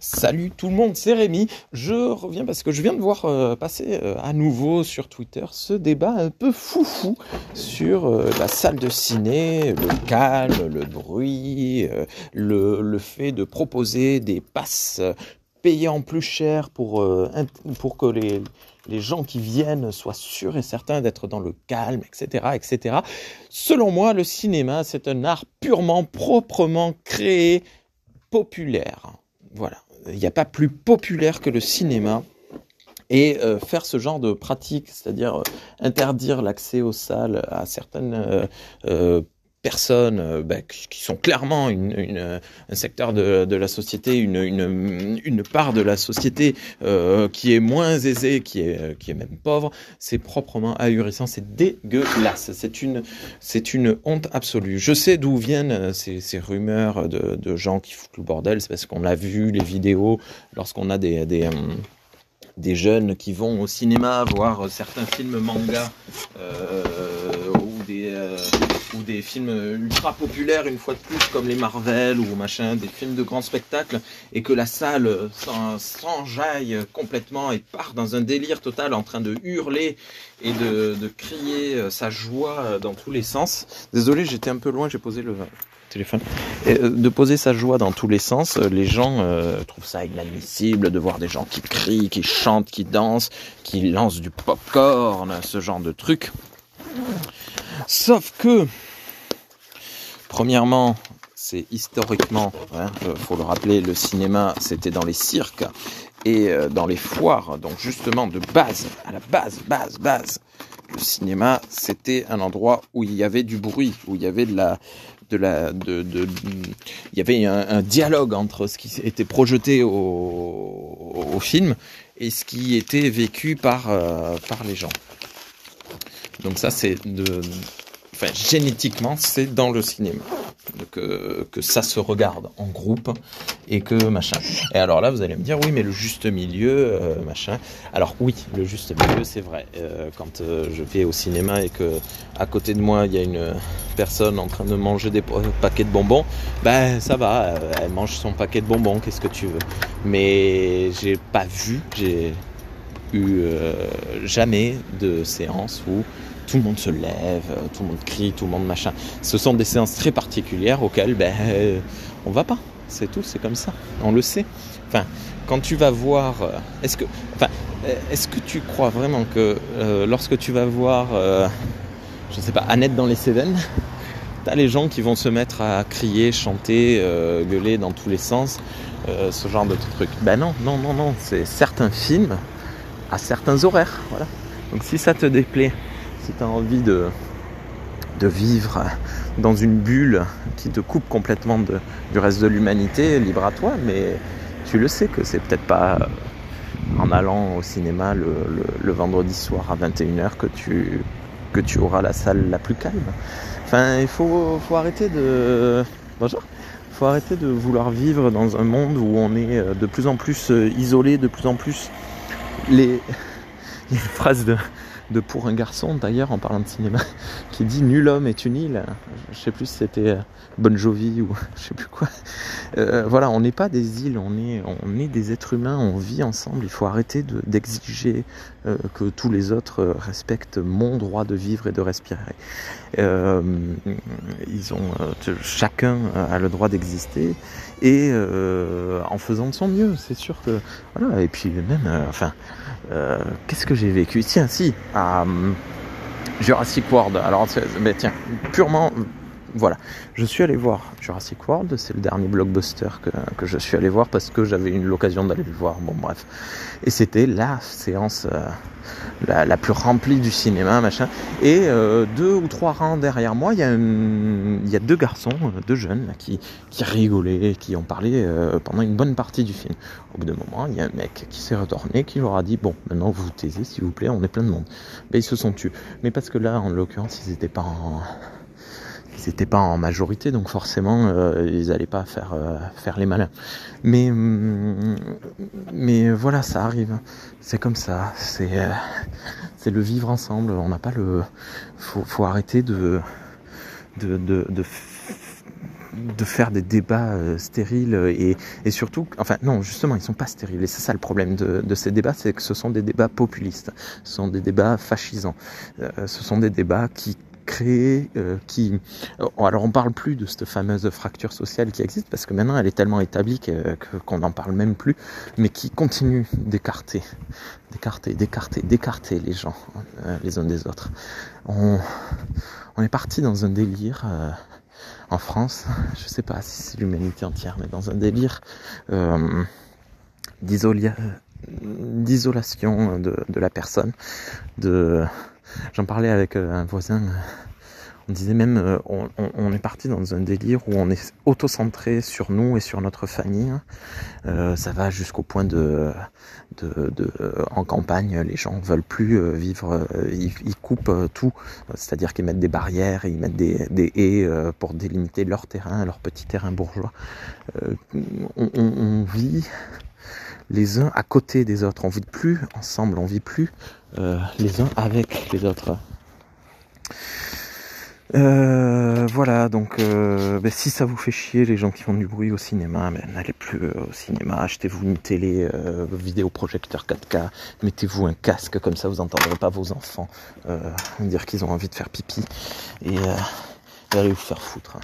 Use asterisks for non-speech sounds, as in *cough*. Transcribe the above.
Salut tout le monde, c'est Rémi. Je reviens parce que je viens de voir euh, passer euh, à nouveau sur Twitter ce débat un peu foufou sur euh, la salle de ciné, le calme, le bruit, le, fait de proposer des passes payant plus cher pour, pour que les, les gens qui viennent soient sûrs et certains d'être dans le calme, etc., etc. Selon moi, le cinéma, c'est un art purement, proprement créé, populaire. Voilà. Il n'y a pas plus populaire que le cinéma. Et euh, faire ce genre de pratique, c'est-à-dire euh, interdire l'accès aux salles à certaines euh, personnes euh, bah, qui sont clairement un secteur de, la société, une, une, part de la société euh, qui est moins aisée, qui est, qui est même pauvre, c'est proprement ahurissant, c'est dégueulasse, c'est une, c'est une honte absolue. Je sais d'où viennent euh, ces, rumeurs de, gens qui foutent le bordel, c'est parce qu'on l'a vu, les vidéos, lorsqu'on a des... des jeunes qui vont au cinéma voir certains films manga euh, ou des euh, ou des films ultra populaires une fois de plus comme les Marvel ou machin, des films de grand spectacle et que la salle s'enjaille complètement et part dans un délire total en train de hurler et de, crier sa joie dans tous les sens. Désolé, j'étais un peu loin, j'ai posé le téléphone. Et euh, de poser sa joie dans tous les sens, les gens euh, trouvent ça inadmissible de voir des gens qui crient, qui chantent, qui dansent, qui lancent du popcorn, ce genre de trucs. Sauf que, premièrement, c'est historiquement, hein, euh, faut le rappeler, le cinéma, c'était dans les cirques et euh, dans les foires. Donc justement, de base, à la base, base, base, le cinéma, c'était un endroit où il y avait du bruit, où il y avait de la, de la, de, de, il y avait un, dialogue entre ce qui était projeté au, au, film et ce qui était vécu par, euh, par les gens. Donc ça, c'est de, enfin, génétiquement, c'est dans le cinéma que, ça se regarde en groupe et que machin. Et alors là, vous allez me dire, oui, mais le juste milieu, euh, machin. Alors oui, le juste milieu, c'est vrai. Euh, quand euh, je vais au cinéma et que à côté de moi, il y a une personne en train de manger des paquets de bonbons, ben ça va, elle mange son paquet de bonbons, qu'est-ce que tu veux. Mais j'ai pas vu, j'ai eu jamais de séance où tout le monde se lève, euh, tout le monde crie, tout le monde machin. Ce sont des séances très particulières auxquelles ben, euh, on va pas. C'est tout, c'est comme ça. On le sait. Enfin, quand tu vas voir, euh, est-ce que, enfin, est-ce que tu crois vraiment que lorsque tu vas voir, je sais pas, Annette dans les Cévennes, t'as les gens qui vont se mettre à crier, chanter, gueuler dans tous les sens, ce genre de truc? Ben non, non, non, non. C'est certains films à certains horaires, voilà. Donc si ça te déplaît si tu as envie de, de vivre dans une bulle qui te coupe complètement de, du reste de l'humanité, libre à toi, mais tu le sais que c'est peut-être pas en allant au cinéma le, le, vendredi soir à 21h que tu, que tu auras la salle la plus calme. Enfin, il faut, faut arrêter de. Bonjour. faut arrêter de vouloir vivre dans un monde où on est de plus en plus isolé, de plus en plus. Les. *laughs* Il y a une phrase de, de Pour un garçon d'ailleurs en parlant de cinéma *laughs* qui dit Nul homme est une île. Je sais plus si c'était euh, Bon Jovi ou *laughs* je sais plus quoi. Euh, voilà, on n'est pas des îles, on est, on est des êtres humains, on vit ensemble. Il faut arrêter d'exiger euh, que tous les autres respectent mon droit de vivre et de respirer. Euh, ils ont, chacun a le droit d'exister et en faisant de son mieux, c'est sûr que voilà. Et puis même, enfin, qu'est-ce que j'ai vécu? Tiens, si à Jurassic World. Alors, mais tiens, purement voilà, je suis allé voir Jurassic World, c'est le dernier blockbuster que, que, je suis allé voir parce que j'avais eu l'occasion d'aller le voir, bon bref. Et c'était la séance euh, la, plus remplie du cinéma, machin. Et euh, deux ou trois rangs derrière moi, il y, a y a deux garçons, euh, deux jeunes, qui, qui rigolaient, qui ont parlé pendant une bonne partie du film. Au bout d'un moment, il y a un mec qui s'est retourné, qui leur a dit, bon, maintenant vous taisez, s'il vous plaît, on est plein de monde. Mais ils se sont tués. Mais parce que là, en l'occurrence, ils n'étaient pas en ils n'étaient pas en majorité, donc forcément, euh, ils n'allaient pas faire, euh, faire les malins. Mais, mm, mais voilà, ça arrive. C'est comme ça. C'est, euh, c'est le vivre ensemble. On n'a pas le. Faut, faut arrêter de, de, de, de faire des débats stériles et, et, surtout, enfin non, justement, ils sont pas stériles. Et c'est ça le problème de, de ces débats, c'est que ce sont des débats populistes, ce sont des débats fascisants, ce sont des débats qui créer, euh, qui... Alors on parle plus de cette fameuse fracture sociale qui existe parce que maintenant elle est tellement établie qu'on n'en parle même plus, mais qui continue d'écarter, d'écarter, d'écarter, d'écarter les gens euh, les uns des autres. On, on est parti dans un délire euh, en France, *laughs* je sais pas si c'est l'humanité entière, mais dans un délire euh, d'isolation de, de la personne, de J'en parlais avec euh, un voisin. On disait même, euh, on, est parti dans un délire où on est auto-centré sur nous et sur notre famille. Euh, ça va jusqu'au point de, en campagne, les gens veulent plus vivre, ils, coupent tout, c'est-à-dire qu'ils mettent des barrières, ils mettent des, des haies pour délimiter leur terrain, leur petit terrain bourgeois. On, on, vit les uns à côté des autres. On vit plus ensemble, on vit plus euh, les uns avec les autres. Euh, voilà, donc euh, ben, si ça vous fait chier les gens qui font du bruit au cinéma, ben, n'allez plus au cinéma, achetez-vous une télé vidéoprojecteur 4K, mettez-vous un casque, comme ça vous n'entendrez pas vos enfants dire qu'ils ont envie de faire pipi et allez vous faire foutre.